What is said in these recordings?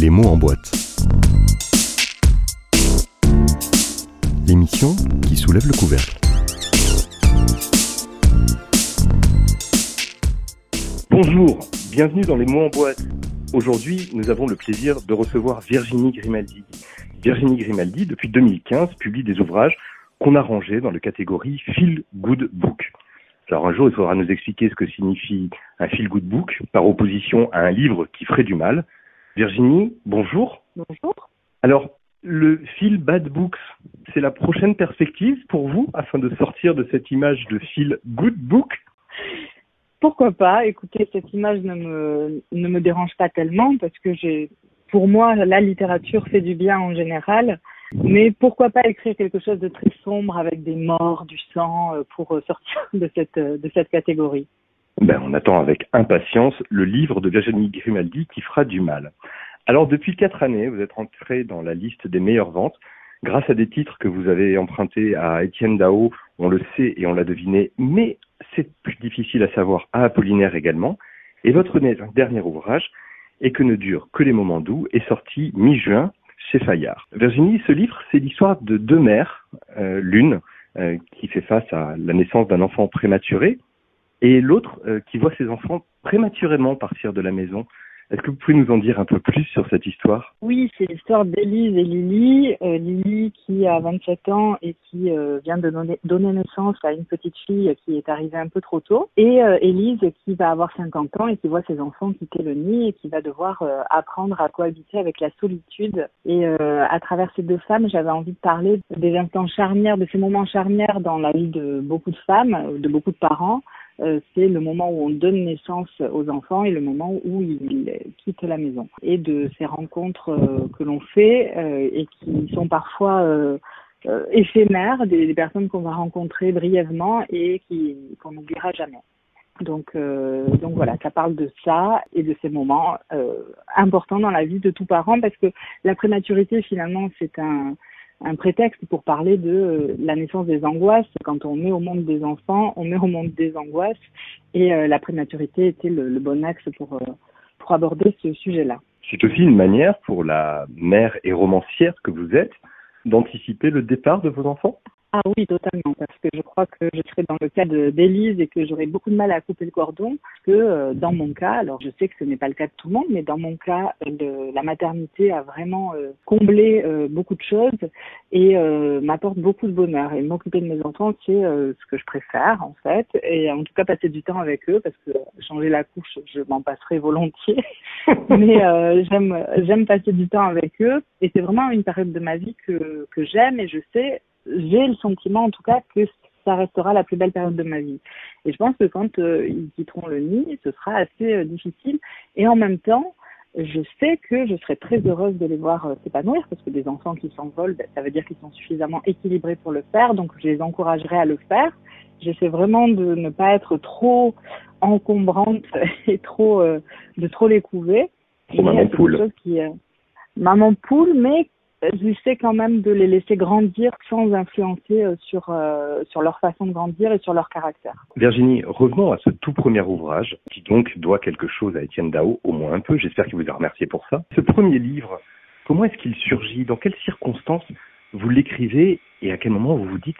Les mots en boîte. L'émission qui soulève le couvercle. Bonjour, bienvenue dans Les mots en boîte. Aujourd'hui, nous avons le plaisir de recevoir Virginie Grimaldi. Virginie Grimaldi, depuis 2015, publie des ouvrages qu'on a rangés dans la catégorie Feel Good Book. Alors un jour, il faudra nous expliquer ce que signifie un Feel Good Book par opposition à un livre qui ferait du mal. Virginie, bonjour. Bonjour. Alors, le Feel Bad Books, c'est la prochaine perspective pour vous afin de sortir de cette image de Feel Good Book? Pourquoi pas? Écoutez, cette image ne me, ne me dérange pas tellement parce que j'ai, pour moi, la littérature fait du bien en général. Mais pourquoi pas écrire quelque chose de très sombre avec des morts, du sang, euh, pour euh, sortir de cette, euh, de cette catégorie? Ben, On attend avec impatience le livre de Virginie Grimaldi qui fera du mal. Alors depuis quatre années, vous êtes entré dans la liste des meilleures ventes grâce à des titres que vous avez empruntés à Étienne Dao, on le sait et on l'a deviné, mais c'est plus difficile à savoir à Apollinaire également. Et votre dernier ouvrage, Et que ne dure que les moments doux, est sorti mi-juin chez Fayard. Virginie, ce livre, c'est l'histoire de deux mères, euh, l'une euh, qui fait face à la naissance d'un enfant prématuré et l'autre euh, qui voit ses enfants prématurément partir de la maison. Est-ce que vous pouvez nous en dire un peu plus sur cette histoire? Oui, c'est l'histoire d'Élise et Lily. Euh, Lily qui a 27 ans et qui euh, vient de donner, naissance à une petite fille qui est arrivée un peu trop tôt. Et euh, Élise qui va avoir 50 ans et qui voit ses enfants quitter le nid et qui va devoir euh, apprendre à cohabiter avec la solitude. Et euh, à travers ces deux femmes, j'avais envie de parler des instants charnières, de ces moments charnières dans la vie de beaucoup de femmes, de beaucoup de parents c'est le moment où on donne naissance aux enfants et le moment où ils quittent la maison. Et de ces rencontres euh, que l'on fait euh, et qui sont parfois éphémères, des, personnes qu'on va rencontrer brièvement et qui qu'on n'oubliera jamais. Donc, donc voilà, ça parle de ça et de ces moments importants dans la vie de tout parent parce que la prématurité finalement c'est un un prétexte pour parler de euh, la naissance des angoisses. Quand on met au monde des enfants, on met au monde des angoisses et euh, la prématurité était le, le bon axe pour, euh, pour aborder ce sujet-là. C'est aussi une manière pour la mère et romancière que vous êtes d'anticiper le départ de vos enfants? Ah oui, totalement, parce que je crois que je serai dans le cas d'Élise et que j'aurai beaucoup de mal à couper le cordon, que euh, dans mon cas, alors je sais que ce n'est pas le cas de tout le monde, mais dans mon cas, le, la maternité a vraiment euh, comblé euh, beaucoup de choses et euh, m'apporte beaucoup de bonheur. Et m'occuper de mes enfants, c'est euh, ce que je préfère en fait, et en tout cas passer du temps avec eux, parce que changer la couche, je m'en passerai volontiers, mais j'aime j'aime passer du temps avec eux, et c'est vraiment une période de ma vie que j'aime et je sais j'ai le sentiment en tout cas que ça restera la plus belle période de ma vie. Et je pense que quand euh, ils quitteront le nid, ce sera assez euh, difficile. Et en même temps, je sais que je serai très heureuse de les voir euh, s'épanouir parce que des enfants qui s'envolent, ben, ça veut dire qu'ils sont suffisamment équilibrés pour le faire. Donc je les encouragerai à le faire. J'essaie vraiment de ne pas être trop encombrante et trop euh, de trop les couver. maman poule. Qui, maman poule, mais j'essaie quand même de les laisser grandir sans influencer euh, sur, euh, sur leur façon de grandir et sur leur caractère. Virginie, revenons à ce tout premier ouvrage qui donc doit quelque chose à Étienne Dao, au moins un peu, j'espère qu'il vous a remercié pour ça. Ce premier livre, comment est-ce qu'il surgit? Dans quelles circonstances vous l'écrivez et à quel moment vous vous dites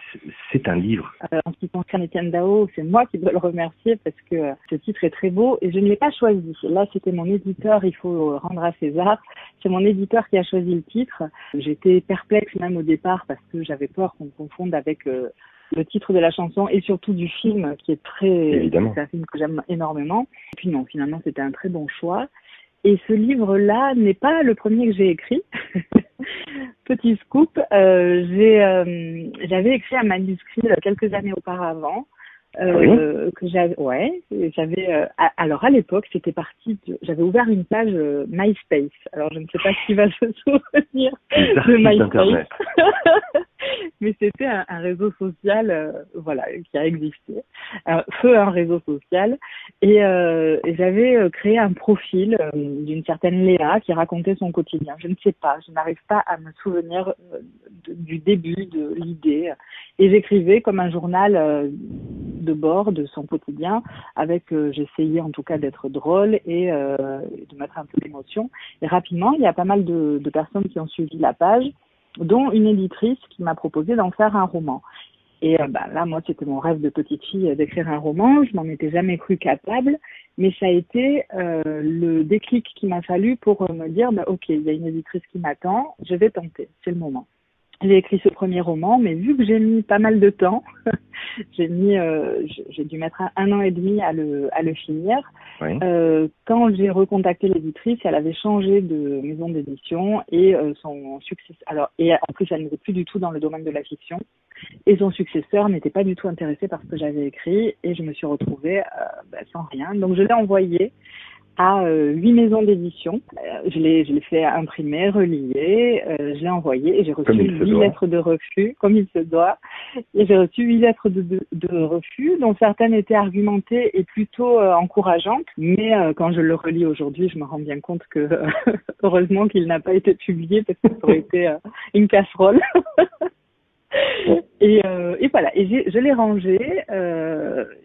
c'est un livre? Euh, En ce qui concerne Étienne Dao, c'est moi qui dois le remercier parce que euh, ce titre est très beau et je ne l'ai pas choisi. Là, c'était mon éditeur, il faut rendre à César. C'est mon éditeur qui a choisi le titre. J'étais perplexe même au départ parce que j'avais peur qu'on confonde avec euh, le titre de la chanson et surtout du film qui est très... Évidemment. C'est un film que j'aime énormément. Et puis non, finalement, c'était un très bon choix. Et ce livre-là n'est pas le premier que j'ai écrit. Petit scoop, euh, j'ai, euh, j'avais écrit un manuscrit quelques années auparavant. Euh, oui? que j'avais ouais j'avais euh, alors à l'époque c'était parti de, j'avais ouvert une page euh, MySpace alors je ne sais pas qui va se souvenir de MySpace mais c'était un, un, réseau social euh, voilà qui a existé feu un réseau social et, et j'avais créé un profil d'une certaine Léa qui racontait son quotidien je ne sais pas je n'arrive pas à me souvenir de, du début de l'idée et j'écrivais comme un journal de bord de son quotidien avec, j'essayais en tout cas d'être drôle et de mettre un peu d'émotion. Et rapidement, il y a pas mal de personnes qui ont suivi la page dont une éditrice qui m'a proposé d'en faire un roman. Et euh, bah, là, moi, c'était mon rêve de petite fille euh, d'écrire un roman. Je m'en étais jamais cru capable, mais ça a été euh, le déclic qu'il m'a fallu pour me dire, bah, ok, il y a une éditrice qui m'attend, je vais tenter, c'est le moment j'ai écrit ce premier roman, mais vu que j'ai mis pas mal de temps, j'ai mis, euh, j'ai dû mettre un, an et demi à le, à le finir. Euh, quand j'ai recontacté l'éditrice, elle avait changé de maison d'édition et euh, son successeur, alors et en plus elle n'était plus du tout dans le domaine de la fiction et son successeur n'était pas du tout intéressé par ce que j'avais écrit et je me suis retrouvée bah, sans rien. Donc je l'ai envoyé à euh, huit maisons d'édition. Euh, je l'ai, je l'ai fait imprimer, relier, euh, je l'ai envoyé et j'ai reçu huit lettres de refus, comme il se doit. Et j'ai reçu huit lettres de, de, de, refus, dont certaines étaient argumentées et plutôt encourageantes. Mais quand je le relis aujourd'hui, je me rends bien compte que heureusement qu'il n'a pas été publié parce que ça aurait été une casserole. et, et, voilà, et je l'ai rangé,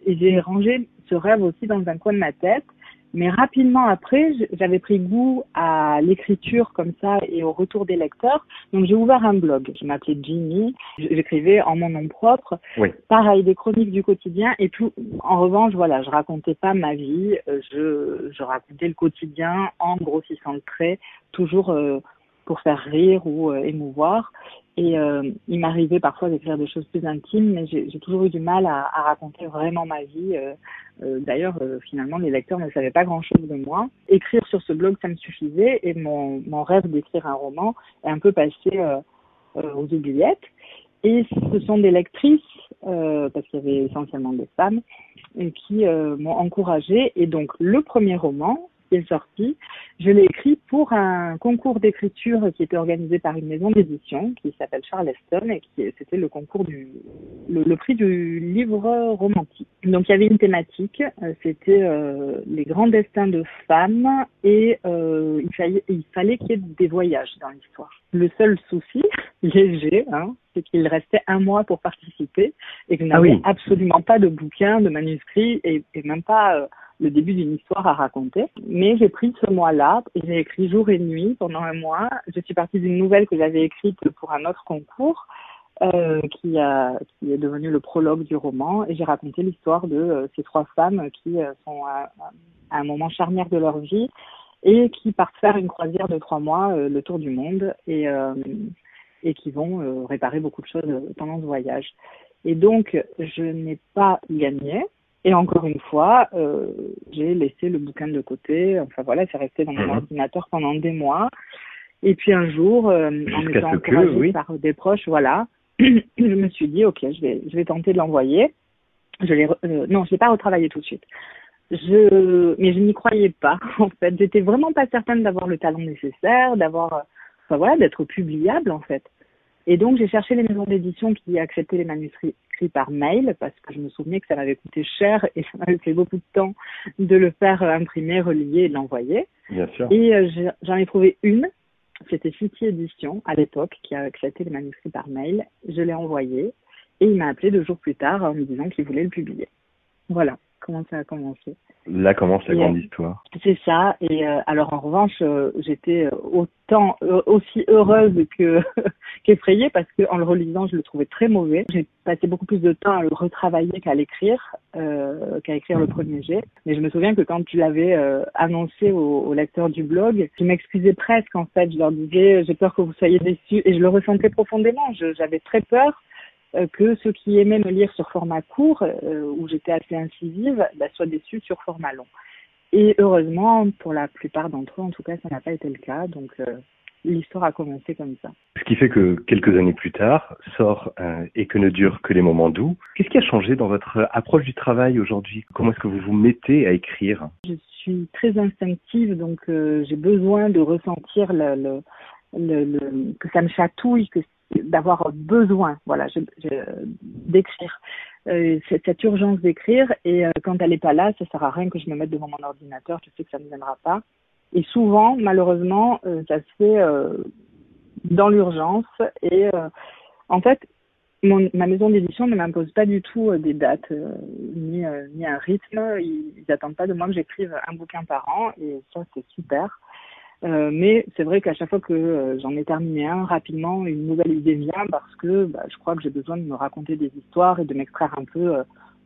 et j'ai rangé ce rêve aussi dans un coin de ma tête. Mais rapidement après, j'avais pris goût à l'écriture comme ça et au retour des lecteurs. Donc j'ai ouvert un blog. Je m'appelais Jimmy. J'écrivais en mon nom propre. Oui. Pareil, des chroniques du quotidien. Et tout. En revanche, voilà, je racontais pas ma vie. Euh, je, je racontais le quotidien en grossissant le trait, toujours euh, pour faire rire ou euh, émouvoir. Et euh, il m'arrivait parfois d'écrire des choses plus intimes, mais j'ai toujours eu du mal à, à raconter vraiment ma vie. Euh, euh D'ailleurs, euh, finalement, les lecteurs ne savaient pas grand-chose de moi. Écrire sur ce blog, ça me suffisait, et mon, mon rêve d'écrire un roman est un peu passé aux oubliettes. Et ce sont des lectrices, parce qu'il y avait essentiellement des femmes, qui m'ont encouragée. Et donc, le premier roman, qui est sorti. Je l'ai écrit pour un concours d'écriture qui était organisé par une maison d'édition qui s'appelle Charleston et qui c'était le concours du le, prix du livre romantique. Donc il y avait une thématique, euh, c'était euh, les grands destins de femmes et euh, il fallait il fallait qu'il y ait des voyages dans l'histoire. Le seul souci léger, hein, c'est qu'il restait un mois pour participer et que je n'avais ah absolument pas de bouquin, de manuscrit et, et même pas le début d'une histoire à raconter. Mais j'ai pris ce mois-là et j'ai écrit jour et nuit pendant un mois. Je suis partie d'une nouvelle que j'avais écrite pour un autre concours. Euh, qui, a, qui est devenu le prologue du roman et j'ai raconté l'histoire de euh, ces trois femmes qui euh, sont à, à, un moment charnière de leur vie et qui partent faire une croisière de trois mois euh, le tour du monde et, et qui vont réparer beaucoup de choses pendant ce voyage. Et donc je n'ai pas gagné, et encore une fois, euh, j'ai laissé le bouquin de côté. Enfin voilà, c'est resté dans mon mhm. ordinateur pendant des mois. Et puis un jour, euh, en étant encouragée par des proches, voilà, je me suis dit, ok, je vais, je vais tenter de l'envoyer. Je l'ai, euh, non, je l'ai pas retravaillé tout de suite. Je, mais je n'y croyais pas. En fait, j'étais vraiment pas certaine d'avoir le talent nécessaire, d'avoir, euh, enfin voilà, d'être publiable en fait. Et donc, j'ai cherché les maisons d'édition qui acceptaient les manuscrits par mail parce que je me souvenais que ça m'avait coûté cher et ça m'avait fait beaucoup de temps de le faire imprimer, relier et de l'envoyer. Bien sûr. Et euh, j'en ai trouvé une. C'était City Edition à l'époque qui a accepté les manuscrits par mail. Je l'ai envoyé et il m'a appelé deux jours plus tard en me disant qu'il voulait le publier. Voilà comment ça a commencé. Là commence la grande euh, histoire. C'est ça. Et euh, alors en revanche, euh, j'étais autant aussi heureuse que qu'effrayée parce que en le relisant, je le trouvais très mauvais. J'ai passé beaucoup plus de temps à le retravailler qu'à l'écrire, qu'à écrire le premier jet. Mais je me souviens que quand tu l'avais annoncé aux, aux, lecteurs du blog, je m'excusais presque en fait. Je leur disais j'ai peur que vous soyez déçus et je le ressentais profondément. J'avais très peur euh, que ceux qui aimaient me lire sur format court, euh, où j'étais assez incisive, bah, soient déçus sur format long. Et heureusement, pour la plupart d'entre eux, en tout cas, ça n'a pas été le cas. Donc, euh, l'histoire a commencé comme ça. Ce qui fait que quelques années plus tard, sort Et que ne durent que les moments doux. Qu'est-ce qui a changé dans votre approche du travail aujourd'hui? Comment est-ce que vous vous mettez à écrire? Je suis très instinctive, donc j'ai besoin de ressentir le, le, le, que ça me chatouille, que d'avoir besoin, voilà, d'écrire. Euh, cette urgence d'écrire et euh, quand elle n'est pas là, ça sert à rien que je me mette devant mon ordinateur. Je sais que ça ne viendra pas. Et souvent, malheureusement, euh, ça se fait dans l'urgence. Et en fait, ma maison d'édition ne m'impose pas du tout des dates ni, ni un rythme. Ils n'attendent pas de moi que j'écrive un bouquin par an et ça c'est super. Euh, mais c'est vrai qu'à chaque fois que euh, j'en ai terminé un, rapidement, une nouvelle idée vient parce que bah, je crois que j'ai besoin de me raconter des histoires et de m'extraire un peu euh,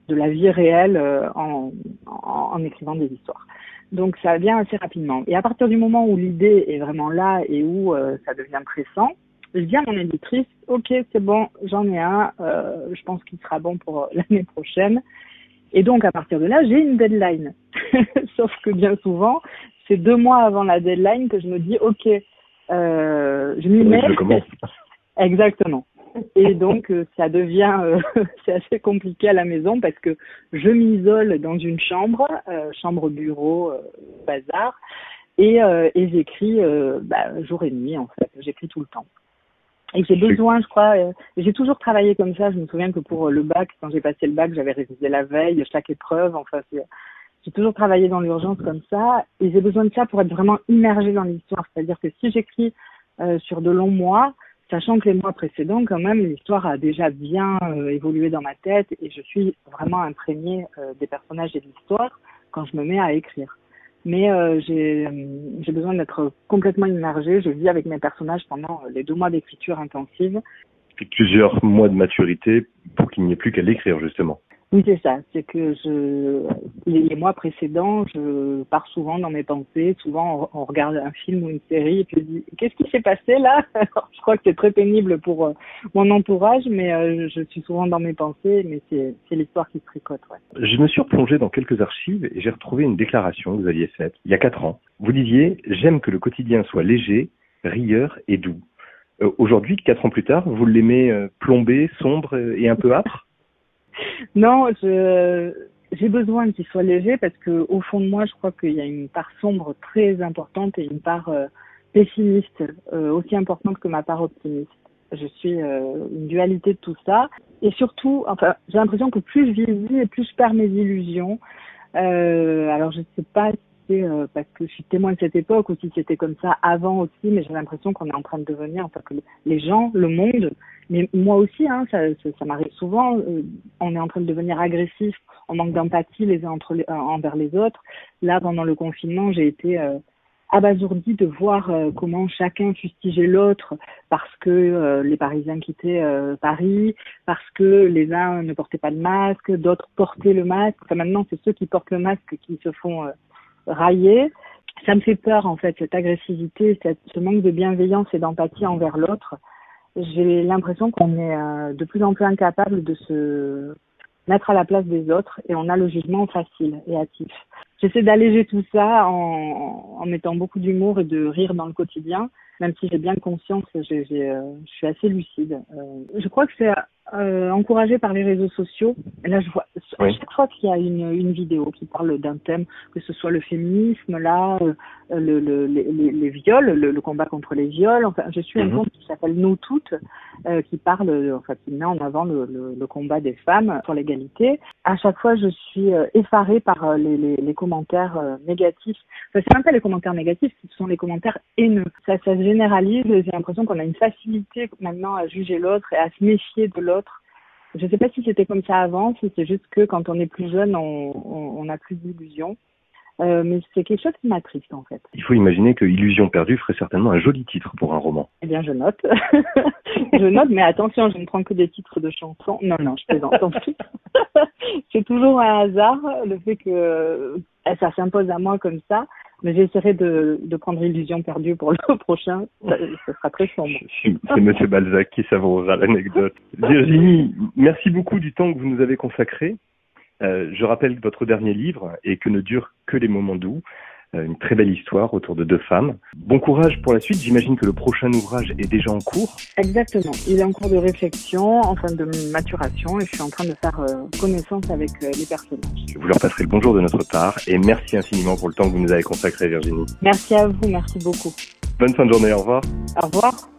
de la vie réelle en, en, écrivant des histoires. Donc ça vient assez rapidement. Et à partir du moment où l'idée est vraiment là et où ça devient pressant, je dis à mon éditrice, ok, c'est bon, j'en ai un, je pense qu'il sera bon pour l'année prochaine. Et donc à partir de là, j'ai une deadline. Sauf que bien souvent, c'est deux mois avant la deadline que je me dis, ok, euh, je m'y mets. Exactement. Et donc euh, ça devient, euh, c'est assez compliqué à la maison parce que je m'isole dans une chambre, euh, chambre bureau, bazar, et, et j'écris bah, jour et nuit en fait. J'écris tout le temps. Et j'ai besoin, je crois, j'ai toujours travaillé comme ça. Je me souviens que pour le bac, quand j'ai passé le bac, j'avais révisé la veille, chaque épreuve. Enfin, j'ai toujours travaillé dans l'urgence comme ça et j'ai besoin de ça pour être vraiment immergée dans l'histoire. C'est-à-dire que si j'écris euh, sur de longs mois, sachant que les mois précédents, quand même, l'histoire a déjà bien euh, évolué dans ma tête et je suis vraiment imprégnée euh, des personnages et de l'histoire quand je me mets à écrire. Mais j'ai besoin d'être complètement immergée. Je vis avec mes personnages pendant les deux mois d'écriture intensive. Plusieurs mois de maturité pour qu'il n'y ait plus qu'à l'écrire, justement. Oui, c'est ça. C'est que je, les, mois précédents, je pars souvent dans mes pensées. Souvent, on, regarde un film ou une série et puis je dis qu'est-ce qui s'est passé là? Je crois que c'est très pénible pour euh, mon entourage, mais euh, je suis souvent dans mes pensées. Mais c'est, l'histoire qui se tricote. Ouais. Je me suis replongé dans quelques archives et j'ai retrouvé une déclaration que vous aviez faite il y a quatre ans. Vous disiez j'aime que le quotidien soit léger, rieur et doux. Euh, aujourd'hui, quatre ans plus tard, vous l'aimez plombé, sombre et un peu âpre? non, j'ai besoin qu'il soit léger parce que au fond de moi, je crois qu'il y a une part sombre très importante et une part euh, pessimiste euh, aussi importante que ma part optimiste. Je suis euh, une dualité de tout ça et surtout, enfin, j'ai l'impression que plus je vieillis et plus je perds mes illusions. alors je sais pas si c'est parce que je suis témoin de cette époque ou si c'était comme ça avant aussi, mais j'ai l'impression qu'on est en train de devenir, enfin que les gens, le monde mais moi aussi, hein, ça, ça, m'arrive souvent. Euh, on est en train de devenir agressif, on manque d'empathie les uns entre les, euh, envers les autres. Là, pendant le confinement, j'ai été euh, abasourdie de voir comment chacun fustigeait l'autre parce que les Parisiens quittaient Paris, parce que les uns ne portaient pas de masque, d'autres portaient le masque. Enfin, maintenant, c'est ceux qui portent le masque qui se font railler. Ça me fait peur, en fait, cette agressivité, ce manque de bienveillance et d'empathie envers l'autre j'ai l'impression qu'on est euh, de plus en plus incapable de se mettre à la place des autres et on a le jugement facile et hâtif. J'essaie d'alléger tout ça en, en mettant beaucoup d'humour et de rire dans le quotidien, même si j'ai bien conscience, euh, je suis assez lucide. Euh, je crois que c'est euh, encouragé par les réseaux sociaux. là, je vois à chaque fois qu'il y a une, une vidéo qui parle d'un thème, que ce soit le féminisme, là, euh, le, le, les, les, viols, le, combat contre les viols. Enfin, je suis un mhm. compte qui s'appelle Nous toutes, euh, qui parle, enfin, qui met en avant le, le, combat des femmes pour l'égalité. À chaque fois, je suis euh, effarée par les, les, les commentaires négatifs. Enfin, c'est même pas les commentaires négatifs, ce sont les commentaires haineux. Ça, ça se généralise. J'ai l'impression qu'on a une facilité maintenant à juger l'autre et à se méfier de l'autre je ne sais pas si c'était comme ça avant, si c'est juste que quand on est plus jeune, on, on, a plus d'illusions. Euh, mais c'est quelque chose qui m'attriste en fait. Il faut imaginer que Illusion perdue ferait certainement un joli titre pour un roman. Eh bien, je note. je note, mais attention, je ne prends que des titres de chansons. Non, non, je plaisante. c'est toujours un hasard le fait que euh, ça s'impose à moi comme ça. Mais j'essaierai de, de prendre Illusion perdue pour le prochain. Ça, sera très sombre. C'est Monsieur Balzac qui savourera l'anecdote. Virginie, merci beaucoup du temps que vous nous avez consacré. Euh, je rappelle votre dernier livre et que ne dure que les moments doux. Euh, une très belle histoire autour de deux femmes. Bon courage pour la suite. J'imagine que le prochain ouvrage est déjà en cours. Exactement. Il est en cours de réflexion, en fin de maturation, et je suis en train de faire euh, connaissance avec euh, les personnages. Vous leur passerai le bonjour de notre part, et merci infiniment pour le temps que vous nous avez consacré, Virginie. Merci à vous. Merci beaucoup. Bonne fin de journée. Au revoir. Au revoir.